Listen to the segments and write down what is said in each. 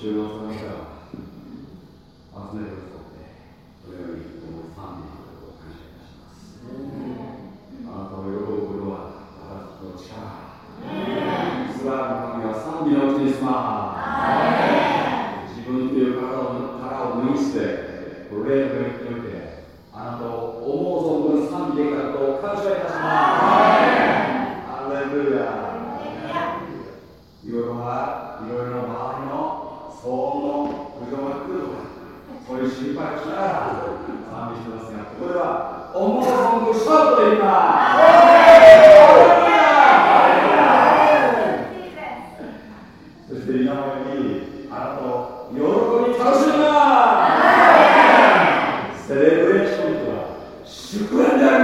学生三他帅て皆あなたを喜び楽しむなセレブレーションとは祝宴である。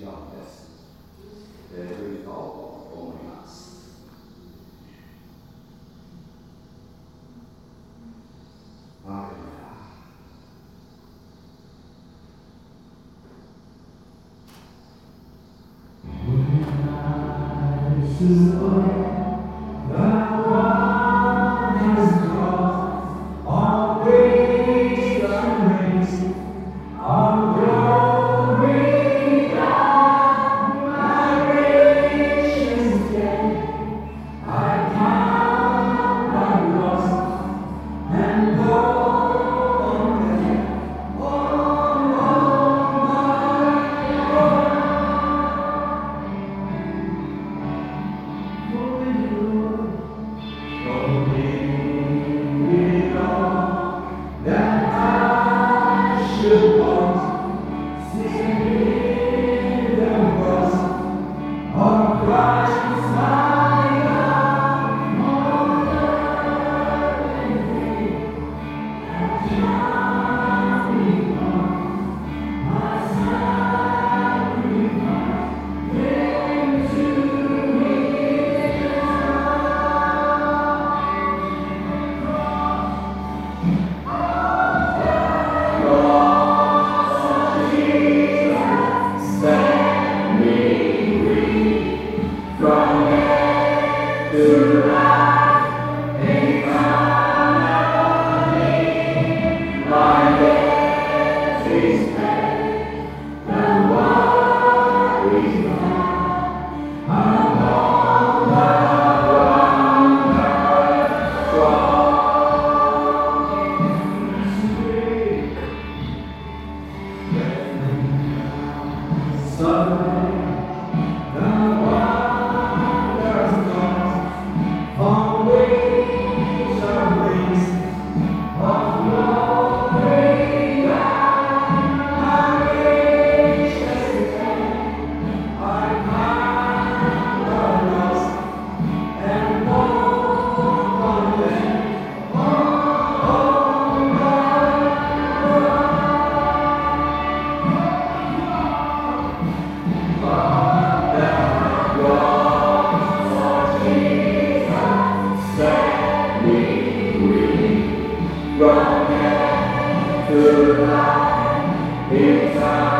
違うんです、えー、というを思います。to Tuhan, Tuhan.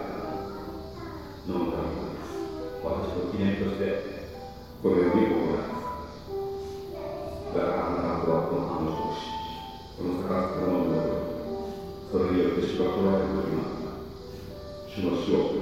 主が来られる時の主の死を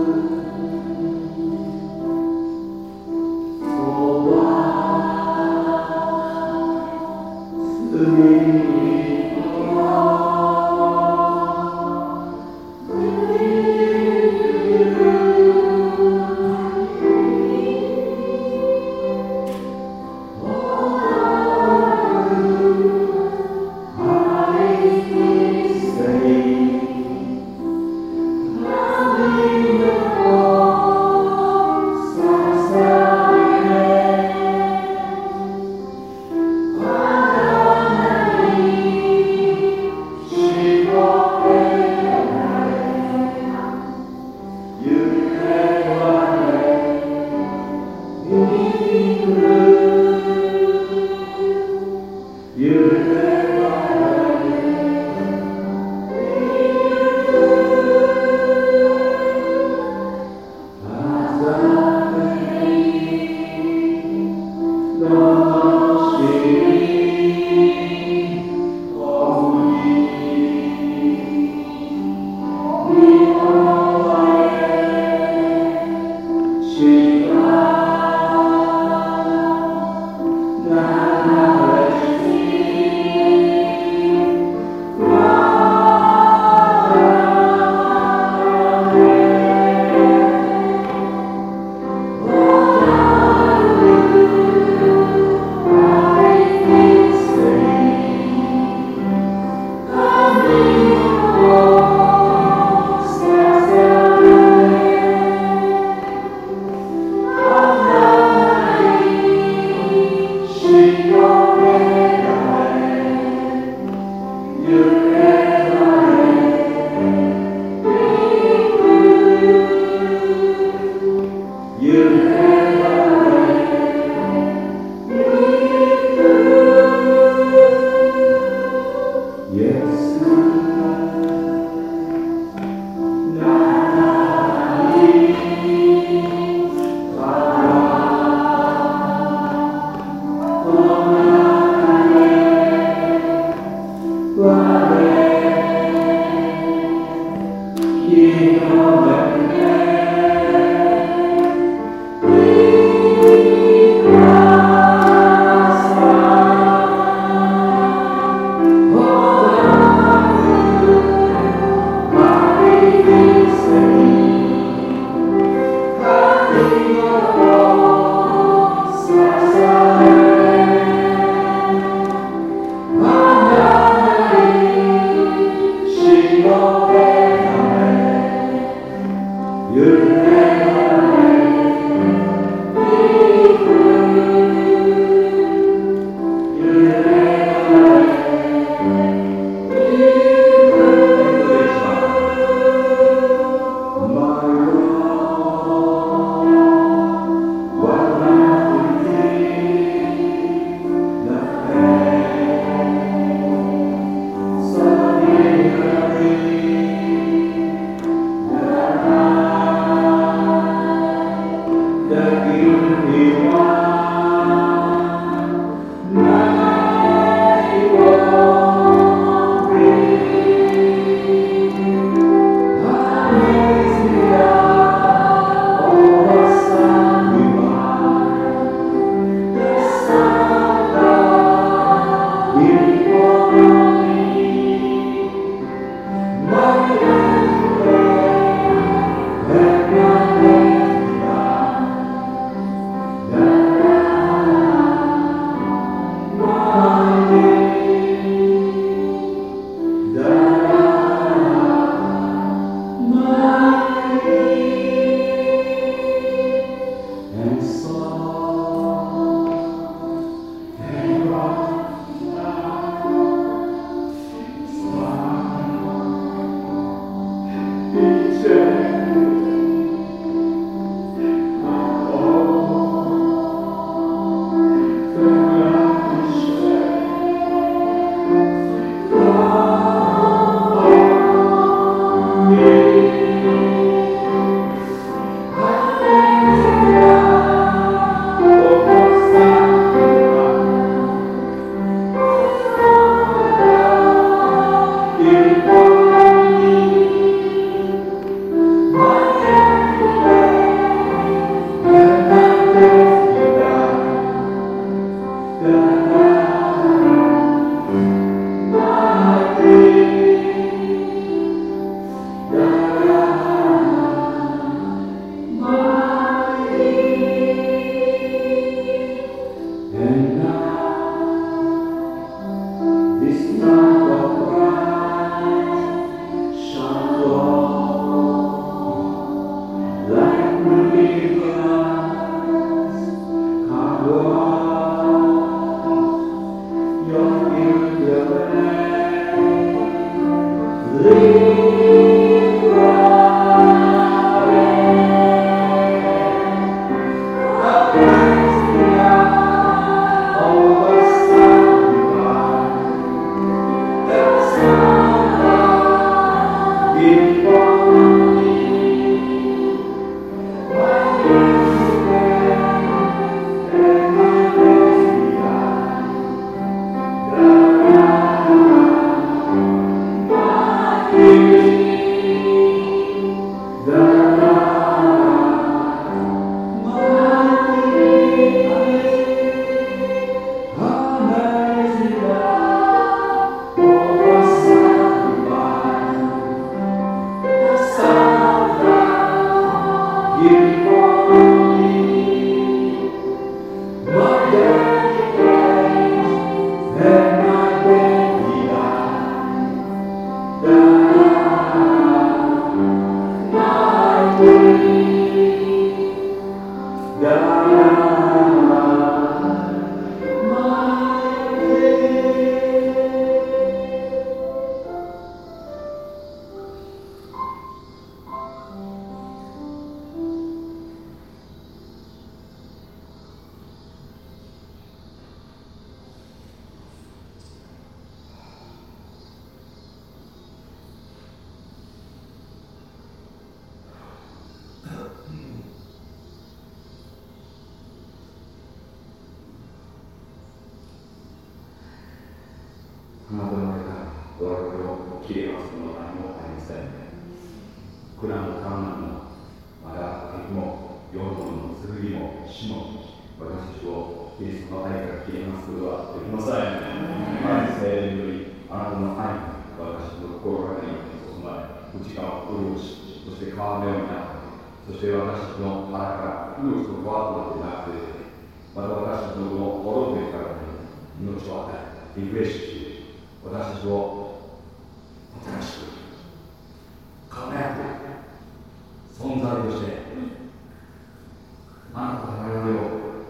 الْمُسْلِمُونَ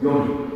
Jung.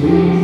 Jesus.